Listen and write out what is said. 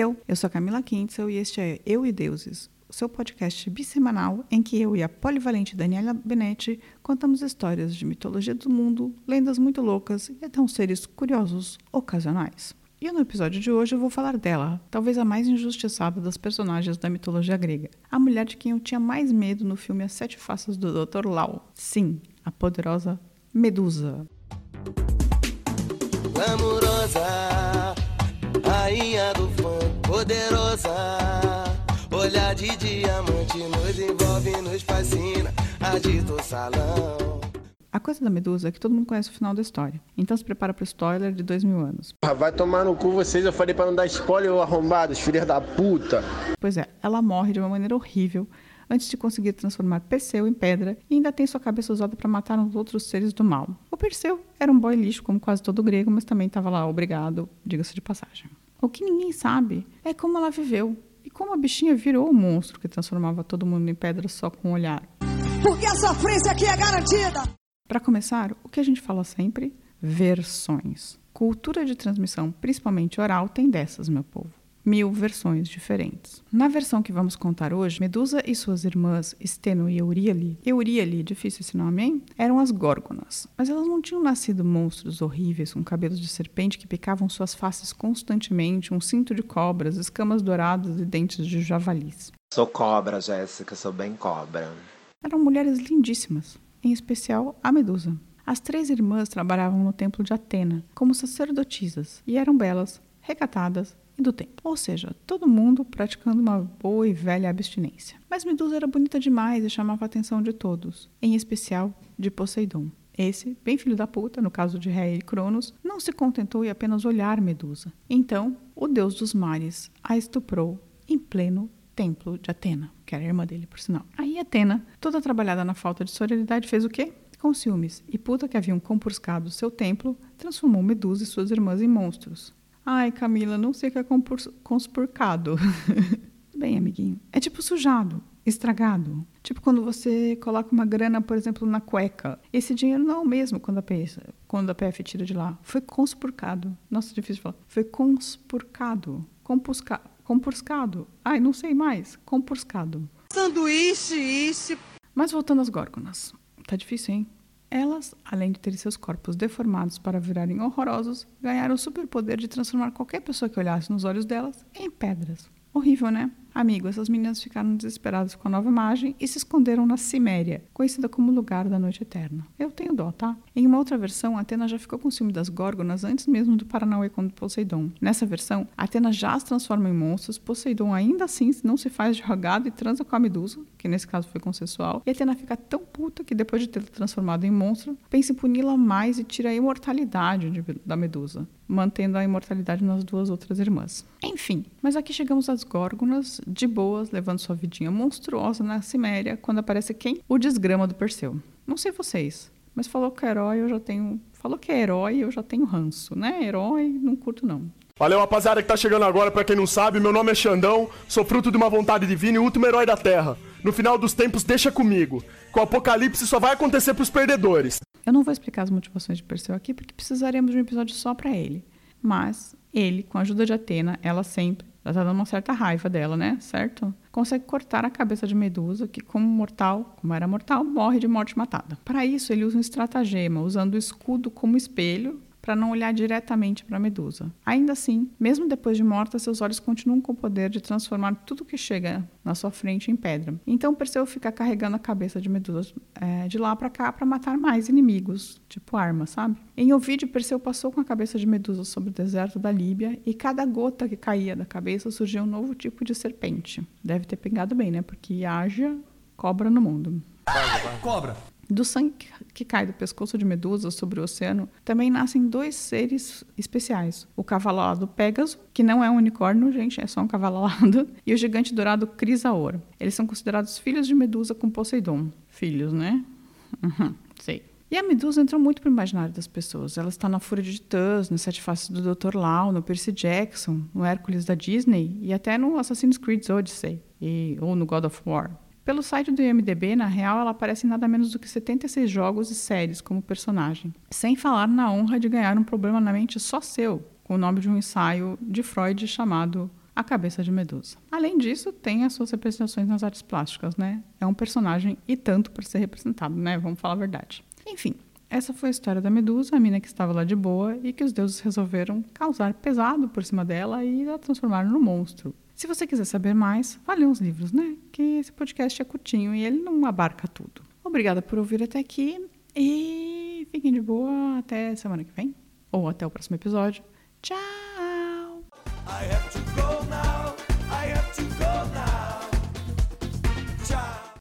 eu. Eu sou Camila Kintzel e este é Eu e Deuses, seu podcast bissemanal em que eu e a polivalente Daniela Benetti contamos histórias de mitologia do mundo, lendas muito loucas e até uns seres curiosos ocasionais. E no episódio de hoje eu vou falar dela, talvez a mais injustiçada das personagens da mitologia grega. A mulher de quem eu tinha mais medo no filme As Sete Faces do Dr. Lau. Sim, a poderosa Medusa. Glamurosa, rainha do poderosa. Olhar de diamante nos envolve, nos fascina. Agita o salão. A coisa da Medusa é que todo mundo conhece o final da história. Então se prepara pro spoiler de dois mil anos. Porra, Vai tomar no cu vocês, eu falei pra não dar spoiler, ô arrombados, filhos da puta. Pois é, ela morre de uma maneira horrível antes de conseguir transformar Perseu em pedra e ainda tem sua cabeça usada para matar os outros seres do mal. O Perseu era um boy lixo, como quase todo grego, mas também estava lá obrigado, diga-se de passagem. O que ninguém sabe é como ela viveu e como a bichinha virou o monstro que transformava todo mundo em pedra só com um olhar. Porque a sofrência aqui é garantida. Para começar, o que a gente fala sempre? Versões. Cultura de transmissão, principalmente oral, tem dessas, meu povo. Mil versões diferentes. Na versão que vamos contar hoje, Medusa e suas irmãs Steno e Euríale, Euríale, difícil esse nome, hein? Eram as Górgonas. Mas elas não tinham nascido monstros horríveis com cabelos de serpente que picavam suas faces constantemente, um cinto de cobras, escamas douradas e dentes de javalis. Sou cobra, Jéssica, sou bem cobra. Eram mulheres lindíssimas, em especial a Medusa. As três irmãs trabalhavam no templo de Atena como sacerdotisas e eram belas, recatadas e do tempo. Ou seja, todo mundo praticando uma boa e velha abstinência. Mas Medusa era bonita demais e chamava a atenção de todos, em especial de Poseidon. Esse, bem filho da puta, no caso de Rei e Cronos, não se contentou em apenas olhar Medusa. Então, o deus dos mares a estuprou em pleno templo de Atena, que era irmã dele, por sinal. Aí Atena, toda trabalhada na falta de sororidade, fez o quê? Com ciúmes e puta que haviam compurcado seu templo, transformou Medusa e suas irmãs em monstros. Ai, Camila, não sei o que é conspurcado. Bem, amiguinho, é tipo sujado, estragado. Tipo quando você coloca uma grana, por exemplo, na cueca. Esse dinheiro não é o mesmo quando a, PF, quando a PF tira de lá. Foi conspurcado. Nossa, difícil de falar. Foi conspurcado. Compusca, compurcado. Ai, não sei mais. Compurcado. Sanduíche, isso. Mas voltando às górgonas. Tá difícil, hein? Elas, além de terem seus corpos deformados para virarem horrorosos, ganharam o superpoder de transformar qualquer pessoa que olhasse nos olhos delas em pedras. Horrível, né? Amigo, essas meninas ficaram desesperadas com a nova imagem e se esconderam na Ciméria, conhecida como lugar da noite eterna. Eu tenho dó, tá? Em uma outra versão, Atena já ficou com ciúme das górgonas antes mesmo do Paranauê com Poseidon. Nessa versão, Atena já as transforma em monstros, Poseidon ainda assim não se faz de rogado e transa com a Medusa, que nesse caso foi consensual, e Atena fica tão puta que depois de ter transformado em monstro, pensa em puni-la mais e tira a imortalidade de- da Medusa, mantendo a imortalidade nas duas outras irmãs. Enfim, mas aqui chegamos às górgonas, de boas, levando sua vidinha monstruosa na Ciméria, quando aparece quem? O desgrama do Perseu. Não sei vocês, mas falou que é herói eu já tenho... Falou que é herói eu já tenho ranço, né? Herói não curto não. Valeu, rapaziada que tá chegando agora, pra quem não sabe, meu nome é Xandão, sou fruto de uma vontade divina e último herói da Terra. No final dos tempos, deixa comigo. Com o apocalipse só vai acontecer pros perdedores. Eu não vou explicar as motivações de Perseu aqui, porque precisaremos de um episódio só para ele. Mas ele, com a ajuda de Atena, ela sempre, ela tá dando uma certa raiva dela, né? Certo? Consegue cortar a cabeça de Medusa, que, como mortal, como era mortal, morre de morte matada. Para isso, ele usa um estratagema, usando o escudo como espelho para não olhar diretamente para Medusa. Ainda assim, mesmo depois de morta, seus olhos continuam com o poder de transformar tudo que chega na sua frente em pedra. Então Perseu fica carregando a cabeça de Medusa é, de lá para cá para matar mais inimigos, tipo arma, sabe? Em Ovídio, Perseu passou com a cabeça de Medusa sobre o deserto da Líbia e cada gota que caía da cabeça surgia um novo tipo de serpente. Deve ter pegado bem, né? Porque haja cobra no mundo. Cobra. Do sangue que cai do pescoço de Medusa sobre o oceano, também nascem dois seres especiais. O cavalo alado Pégaso, que não é um unicórnio, gente, é só um cavalo alado, e o gigante dourado Crisaor. Eles são considerados filhos de Medusa com Poseidon. Filhos, né? Uhum, sei. E a Medusa entrou muito pro imaginário das pessoas. Ela está na Fúria de Titãs, nas Sete Faces do Dr. Lau, no Percy Jackson, no Hércules da Disney e até no Assassin's Creed Odyssey, e, ou no God of War. Pelo site do IMDb, na real, ela aparece em nada menos do que 76 jogos e séries como personagem. Sem falar na honra de ganhar um problema na mente só seu, com o nome de um ensaio de Freud chamado a cabeça de Medusa. Além disso, tem as suas representações nas artes plásticas, né? É um personagem e tanto para ser representado, né? Vamos falar a verdade. Enfim, essa foi a história da Medusa, a mina que estava lá de boa e que os deuses resolveram causar pesado por cima dela e a transformaram no monstro. Se você quiser saber mais, vale uns livros, né? Que esse podcast é curtinho e ele não abarca tudo. Obrigada por ouvir até aqui e fiquem de boa até semana que vem ou até o próximo episódio. Tchau!